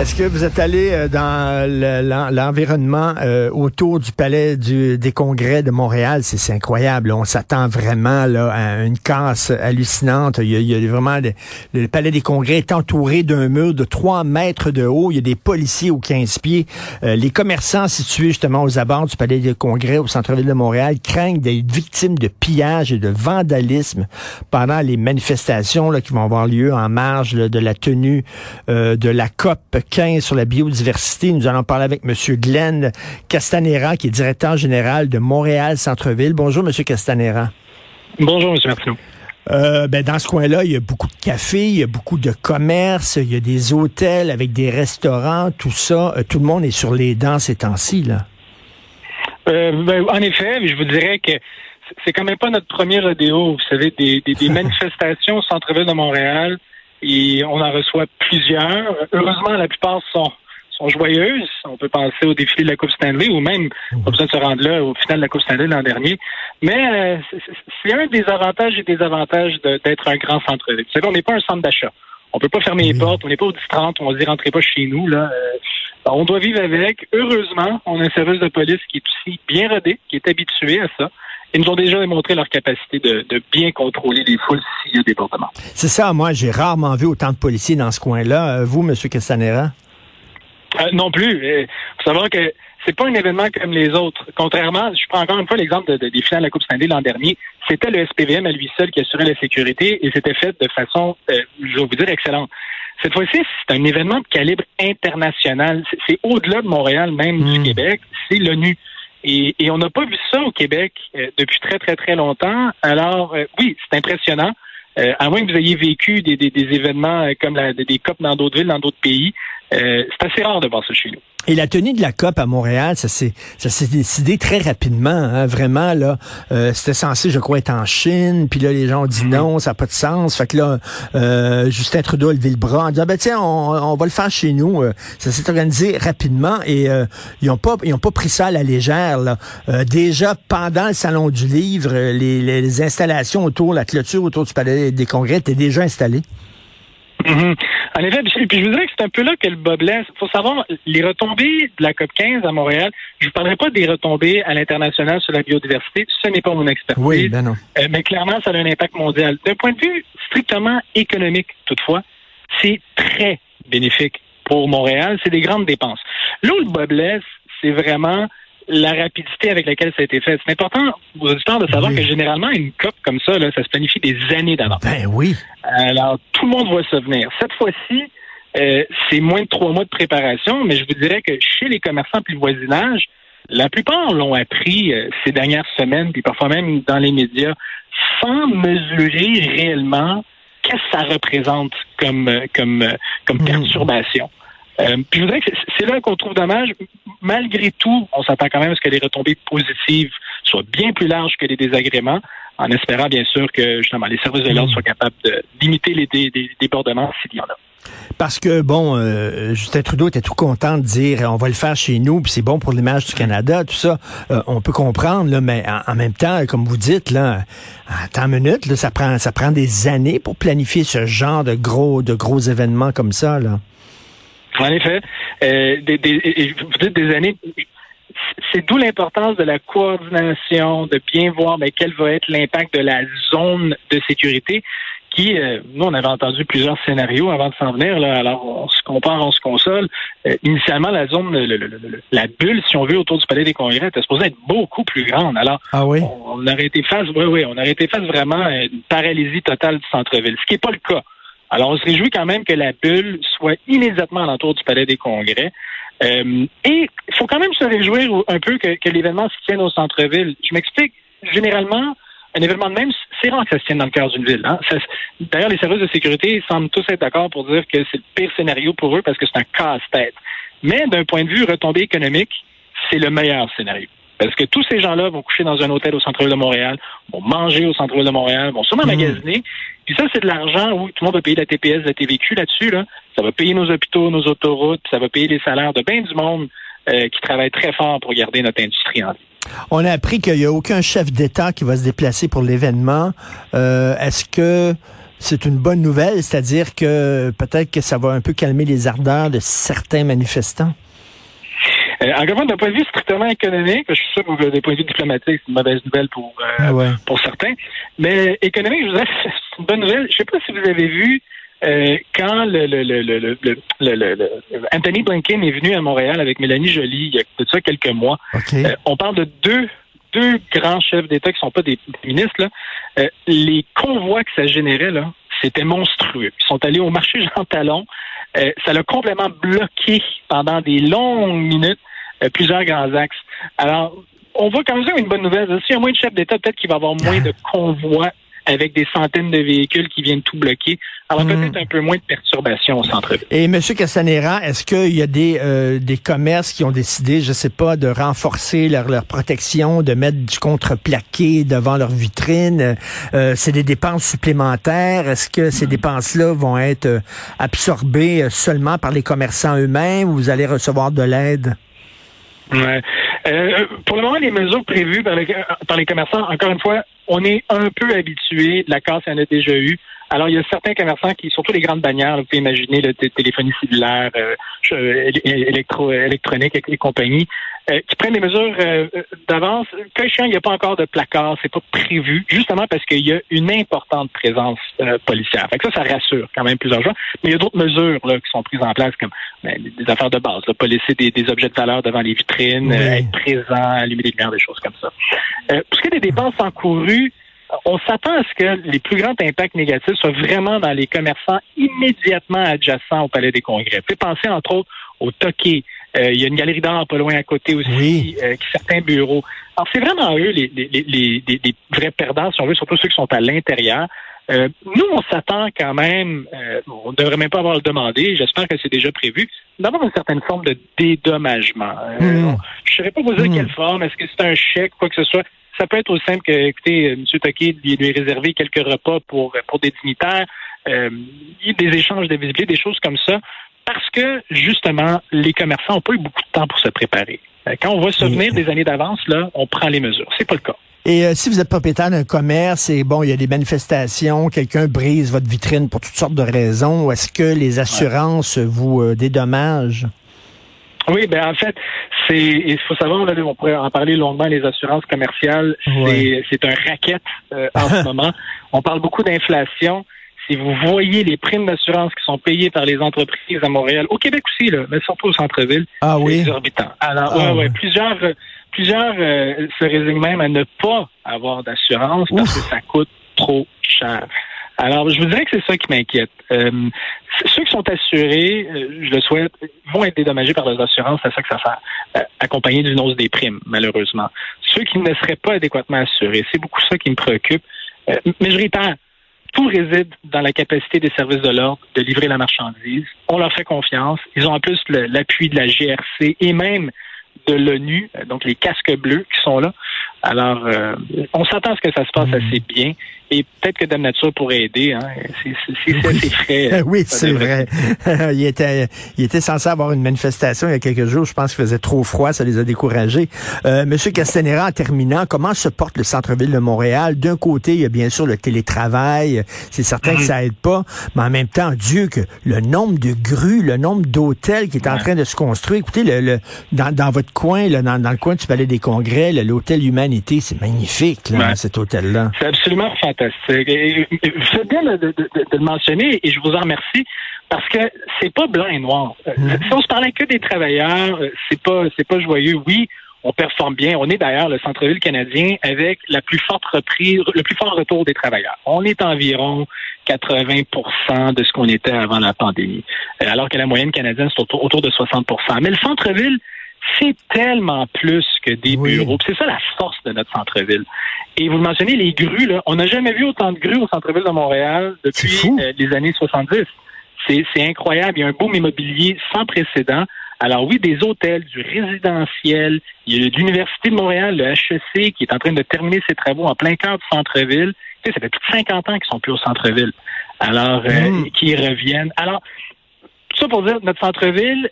Est-ce que vous êtes allé euh, dans le- l'en- l'environnement euh, autour du palais du, des congrès de Montréal? C'est incroyable. On s'attend vraiment là, à une casse hallucinante. Il y a, il y a vraiment... des- le palais des congrès est entouré d'un mur de 3 mètres de haut. Il y a des policiers aux 15 pieds. Euh, les commerçants situés justement aux abords du palais des congrès au centre-ville de Montréal craignent d'être victimes de pillage et de vandalisme pendant les manifestations là, qui vont avoir lieu en marge de la tenue euh, de la COP 15 sur la biodiversité. Nous allons parler avec M. Glenn Castanera, qui est directeur général de Montréal Centre-Ville. Bonjour, M. Castanera. Bonjour, M. Martineau. Euh, ben, dans ce coin-là, il y a beaucoup de cafés, il y a beaucoup de commerces, il y a des hôtels avec des restaurants, tout ça. Euh, tout le monde est sur les dents ces temps-ci. Là. Euh, ben, en effet, je vous dirais que c'est quand même pas notre premier rodéo. Vous savez, des, des, des manifestations au centre-ville de Montréal, et on en reçoit plusieurs. Heureusement, la plupart sont, sont joyeuses. On peut penser au défilé de la Coupe Stanley ou même, pas besoin de se rendre là, au final de la Coupe Stanley l'an dernier. Mais euh, c'est- un des avantages et des avantages de- d'être un grand centre-ville. Vous savez, on n'est pas un centre d'achat. On peut pas fermer les portes, on n'est pas au 10-30, on dit rentrez pas chez nous. Là. Euh, on doit vivre avec. Heureusement, on a un service de police qui est aussi bien rodé, qui est habitué à ça. Ils nous ont déjà démontré leur capacité de, de bien contrôler les foules s'il y a débordement. C'est ça, moi, j'ai rarement vu autant de policiers dans ce coin-là. Euh, vous, M. Castanera? Euh, non plus. Il faut savoir que c'est pas un événement comme les autres. Contrairement, je prends encore une fois l'exemple de, de- des finales de la Coupe Stanley l'an dernier. C'était le SPVM à lui seul qui assurait la sécurité et c'était fait de façon, euh, je vais vous dire, excellente. Cette fois-ci, c'est un événement de calibre international. C'est- au-delà de Montréal, même du Québec. C'est l'ONU. Et, et on n'a pas vu ça au Québec euh, depuis très, très, très longtemps. Alors, euh, oui, c'est impressionnant. Euh, à moins que vous ayez vécu des, des, des événements euh, comme la, des, des COP dans d'autres villes, dans d'autres pays, euh, c'est assez rare de voir ça chez nous. Et la tenue de la COP à Montréal, ça s'est ça s'est décidé très rapidement, hein, vraiment là. Euh, C'était censé, je crois, être en Chine, puis là les gens ont dit non, ça n'a pas de sens. Fait que là, euh, Justin Trudeau a levé le bras en disant ben tiens, on, on va le faire chez nous. Euh, ça s'est organisé rapidement et euh, ils ont pas ils ont pas pris ça à la légère. Là. Euh, déjà pendant le salon du livre, les, les installations autour, la clôture autour du palais des congrès étaient déjà installées. Mhm. En effet, puis puis je vous dirais que c'est un peu là que le bas blesse. Il faut savoir, les retombées de la COP 15 à Montréal, je ne parlerai pas des retombées à l'international sur la biodiversité, ce n'est pas mon expertise. Oui, ben non. Euh, mais clairement, ça a un impact mondial. D'un point de vue strictement économique, toutefois, c'est très bénéfique pour Montréal. C'est des grandes dépenses. Là où le bas blesse, c'est vraiment la rapidité avec laquelle ça a été fait. C'est important aux auditeurs de savoir Oui. que généralement, une COP comme ça, là, ça se planifie des années d'avance. Ben oui. Alors, tout le monde voit ça venir. Cette fois-ci, euh, c'est moins de trois mois de préparation, mais je vous dirais que chez les commerçants et le voisinage, la plupart l'ont appris euh, ces dernières semaines, puis parfois même dans les médias, sans mesurer réellement qu'est-ce que ça représente comme, euh, comme, euh, comme Mhm. perturbation. Euh, puis je voudrais que c'est- là qu'on trouve dommage. Malgré tout, on s'attend quand même à ce que les retombées positives soient bien plus larges que les désagréments, en espérant bien sûr que justement les services de l'ordre soient capables de limiter les dé- dé- débordements s'il y en a. Parce que, bon, euh, Justin Trudeau était tout content de dire on va le faire chez nous, puis c'est bon pour l'image du Canada, tout ça. Euh, on peut comprendre, là, mais en, en même temps, comme vous dites, là, attends une minute, là, ça prend ça prend des années pour planifier ce genre de gros de gros événements comme ça, là. En effet, euh, des, des, et vous dites des années. C'est d'où l'importance de la coordination, de bien voir mais, quel va être l'impact de la zone de sécurité. Qui, euh, nous, on avait entendu plusieurs scénarios avant de s'en venir. Là, alors, on se compare, on se console. Euh, initialement, la zone, le- le- le- le- la bulle, si on veut, autour du palais des congrès, était supposée être beaucoup plus grande. Alors, Ah oui? on, on aurait été face, oui, oui, on aurait été face vraiment à une paralysie totale du centre-ville, ce qui n'est pas le cas. Alors, on se réjouit quand même que la bulle soit immédiatement alentour du palais des congrès. Euh, et il faut quand même se réjouir un peu que, l'événement se tienne au centre-ville. Je m'explique. Généralement, un événement de même, c'est rare que ça se tienne dans le cœur d'une ville. hein. D'ailleurs, les services de sécurité semblent tous être d'accord pour dire que c'est le pire scénario pour eux parce que c'est un casse-tête. Mais d'un point de vue retombée économique, c'est le meilleur scénario. Parce que tous ces gens-là vont coucher dans un hôtel au centre-ville de Montréal, vont manger au centre-ville de Montréal, vont sûrement Mhm. magasiner? Puis ça, c'est de l'argent où tout le monde va payer la TPS, la TVQ là-dessus. Là. Ça va payer nos hôpitaux, nos autoroutes, ça va payer les salaires de bien du monde qui travaillent très fort pour garder notre industrie en vie. On a appris qu'il n'y a aucun chef d'État qui va se déplacer pour l'événement. Est-ce que c'est une bonne nouvelle, c'est-à-dire que peut-être que ça va un peu calmer les ardeurs de certains manifestants? Euh, en d'un point de vue strictement économique, je suis sûr que d'un point de vue diplomatique, c'est une mauvaise nouvelle pour, euh, ah pour certains. Mais économique, je vous c'est une bonne nouvelle. Je ne sais pas si vous avez vu euh, quand le, le, le, le, Anthony Blinken est venu à Montréal avec Mélanie Joly il y a de ça quelques mois. on parle de deux deux grands chefs d'État qui sont pas des, ministres, là, euh, les convois que ça générait, là, c'était monstrueux. Ils sont allés au marché Jean Talon. Euh, ça l'a complètement bloqué pendant des longues minutes euh, plusieurs grands axes. Alors, on voit quand même une bonne nouvelle. S'il y a moins de chefs d'État, peut-être qu'il va y avoir moins de convois avec des centaines de véhicules qui viennent tout bloquer. Alors hmm. peut-être un peu moins de perturbations au centre-ville. Et M. Castanera, est-ce qu'il y a des, euh, des commerces qui ont décidé, je sais pas, de renforcer leur, leur protection, de mettre du contreplaqué devant leur vitrine? Euh, c'est des dépenses supplémentaires. Est-ce que ces hmm. dépenses-là vont être euh, absorbées seulement par les commerçants eux-mêmes ou vous allez recevoir de l'aide? Euh, pour le moment, les mesures prévues par les, par les commerçants, encore une fois, on est un peu habitué. La casse, il y en a déjà eu. Alors, il y a certains commerçants qui, surtout les grandes bannières, vous pouvez imaginer le téléphonie cellulaire, euh, électro électronique et, compagnie, euh, qui prennent des mesures euh, d'avance. Quand il n'y a pas encore de placard, c'est pas prévu, justement parce qu'il y a une importante présence policière. Fait que ça, ça rassure quand même plusieurs gens. Mais il y a d'autres mesures là, qui sont prises en place, comme ben, des affaires de base, là, pas laisser des, objets de valeur devant les vitrines, être présent, allumer des lumières, des choses comme ça. pour ce qui est des dépenses encourues, on s'attend à ce que les plus grands impacts négatifs soient vraiment dans les commerçants immédiatement adjacents au Palais des Congrès. Penser, entre autres, au Toqué. Euh, il y a une galerie d'art pas loin à côté aussi, euh, qui certains bureaux. Alors, c'est vraiment eux les, les, les, les, vrais perdants, si on veut, surtout ceux qui sont à l'intérieur. Euh, nous, on s'attend quand même, on ne devrait même pas avoir le demandé, j'espère que c'est déjà prévu, d'avoir une certaine forme de dédommagement. Hmm. Je ne saurais pas vous dire hmm. quelle forme, est-ce que c'est un chèque, quoi que ce soit ça peut être aussi simple que, écoutez, euh, M. Toquet lui, lui réservé quelques repas pour, pour des dignitaires. Euh, des échanges de visibilité, des choses comme ça, parce que, justement, les commerçants n'ont pas eu beaucoup de temps pour se préparer. Euh, quand on va se souvenir des années d'avance, là, on prend les mesures. C'est pas le cas. Et si vous êtes propriétaire d'un commerce et bon, il y a des manifestations, quelqu'un brise votre vitrine pour toutes sortes de raisons, est-ce que les assurances vous dédommagent? Oui, ben en fait, c'est il faut savoir, on pourrait en parler longuement, les assurances commerciales, c'est un racket euh, en ce moment. On parle beaucoup d'inflation. Si vous voyez les primes d'assurance qui sont payées par les entreprises à Montréal, au Québec aussi, là, mais surtout au centre-ville, ah, oui? c'est exorbitant. Alors, ah, ouais, plusieurs, plusieurs euh, se résignent même à ne pas avoir d'assurance parce que ça coûte trop cher. Alors, je vous dirais que c'est ça qui m'inquiète. Euh, ceux qui sont assurés, euh, je le souhaite, vont être dédommagés par les assurances, c'est ça que ça fait, euh, accompagné d'une hausse des primes, malheureusement. Ceux qui ne seraient pas adéquatement assurés, c'est beaucoup ça qui me préoccupe. mais je répète, tout réside dans la capacité des services de l'ordre de livrer la marchandise. On leur fait confiance. Ils ont en plus l'appui de la GRC et même de l'ONU, donc les casques bleus qui sont là. Alors, on s'attend à ce que ça se passe mmh. assez bien. Et peut-être que Dame Nature pourrait aider. Hein. C'est assez frais. oui, c'est vrai. il, était, il était censé avoir une manifestation il y a quelques jours. Je pense qu'il faisait trop froid. Ça les a découragés. Euh, Monsieur Castanera, en terminant, comment se porte le centre-ville de Montréal? D'un côté, il y a bien sûr le télétravail. C'est certain que mhm. ça aide pas. Mais en même temps, Dieu, que le nombre de grues, le nombre d'hôtels qui est en train de se construire. Écoutez, le, dans, dans, votre coin, là, dans, dans, le coin du Palais des Congrès, l'hôtel Humanité, c'est magnifique, là, cet hôtel-là. C'est absolument fantastique c'est bien de, le mentionner et je vous en remercie parce que c'est pas blanc et noir. Euh, mm-hmm. Si on se parlait que des travailleurs, euh, c'est pas c'est pas joyeux. Oui, on performe bien. On est d'ailleurs le centre-ville canadien avec la plus forte reprise, le plus fort retour des travailleurs. On est environ 80% de ce qu'on était avant la pandémie, euh, alors que la moyenne canadienne c'est autour, autour de 60% Mais le centre-ville c'est tellement plus que des bureaux. C'est ça la force de notre centre-ville. Et vous mentionnez les grues, là. On n'a jamais vu autant de grues au centre-ville de Montréal depuis euh, les années 70. C'est incroyable. Il y a un boom immobilier sans précédent. Alors oui, des hôtels, du résidentiel. Il y a l'Université de Montréal, le HEC, qui est en train de terminer ses travaux en plein cœur du centre-ville. Tu sais, ça fait plus de 50 ans qu'ils sont plus au centre-ville. Alors, euh, mm. qui reviennent. Alors, tout ça pour dire, notre centre-ville,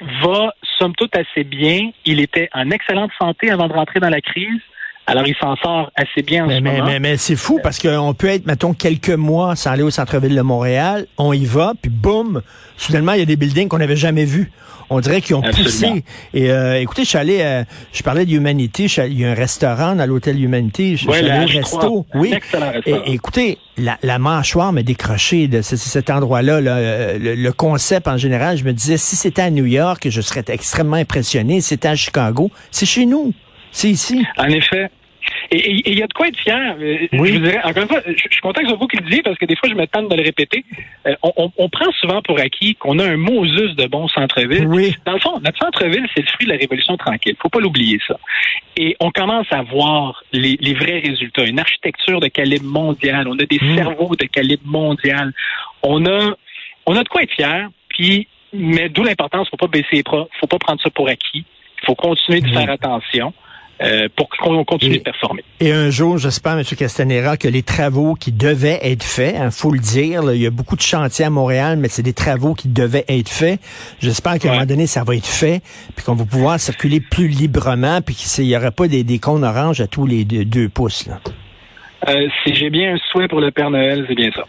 va somme toute assez bien. Il était en excellente santé avant de rentrer dans la crise. Alors, il s'en sort assez bien en mais, ce mais, moment. Mais, mais c'est fou parce qu'on peut être, mettons, quelques mois sans aller au centre-ville de Montréal. On y va, puis boum, soudainement, il y a des buildings qu'on n'avait jamais vus. On dirait qu'ils ont Absolument. poussé. Et euh, écoutez, je suis allé, euh, je parlais d'Humanité, il y a un restaurant dans l'hôtel Humanité. Je, Ouais, je suis allé au H3, resto. Oui. Et, écoutez, la, la mâchoire m'a décroché de ce- cet endroit-là. là. Euh, Le, le concept en général, je me disais, si c'était à New York, je serais extrêmement impressionné. Si c'était à Chicago, c'est chez nous. C'est ici. En effet. Et il y a de quoi être fier. Euh, Oui. Je vous dirais, encore une fois, je, je suis content que ce soit vous qui le disiez parce que des fois, je me tente de le répéter. Euh, on, on- on prend souvent pour acquis qu'on a un Moses de bon centre-ville. Oui. Dans le fond, notre centre-ville, c'est le fruit de la Révolution tranquille. Faut pas l'oublier, ça. Et on commence à voir les, les vrais résultats. Une architecture de calibre mondial. On a des Mm. cerveaux de calibre mondial. On a, on a de quoi être fier. Puis, mais d'où l'importance, faut pas baisser les bras. Faut pas prendre ça pour acquis. Il faut continuer de Oui. faire attention euh, pour qu'on continue Et- de performer. Et un jour, j'espère, M. Castanera, que les travaux qui devaient être faits, il faut le dire, là, il y a beaucoup de chantiers à Montréal, mais c'est des travaux qui devaient être faits. J'espère qu'à un moment donné, ça va être fait, puis qu'on va pouvoir circuler plus librement, puis qu'il n'y aura pas des, des cônes oranges à tous les deux, deux pouces. Là. Euh, si j'ai bien un souhait pour le Père Noël, c'est bien ça.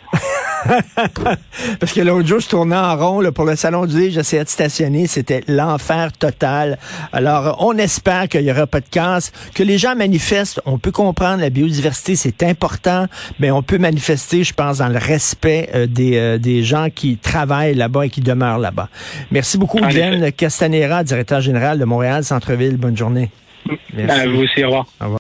Parce que l'autre jour, je tournais en rond là, pour le Salon du Livre, j'essayais de stationner, c'était l'enfer total. Alors, on espère qu'il n'y aura pas de casse, que les gens manifestent, on peut comprendre, la biodiversité, c'est important, mais on peut manifester, je pense, dans le respect euh, des, euh, des gens qui travaillent là-bas et qui demeurent là-bas. Merci beaucoup, En Glenn Castanera, directeur général de Montréal Centre-Ville. Bonne journée. Merci. À vous aussi, au revoir. Au revoir.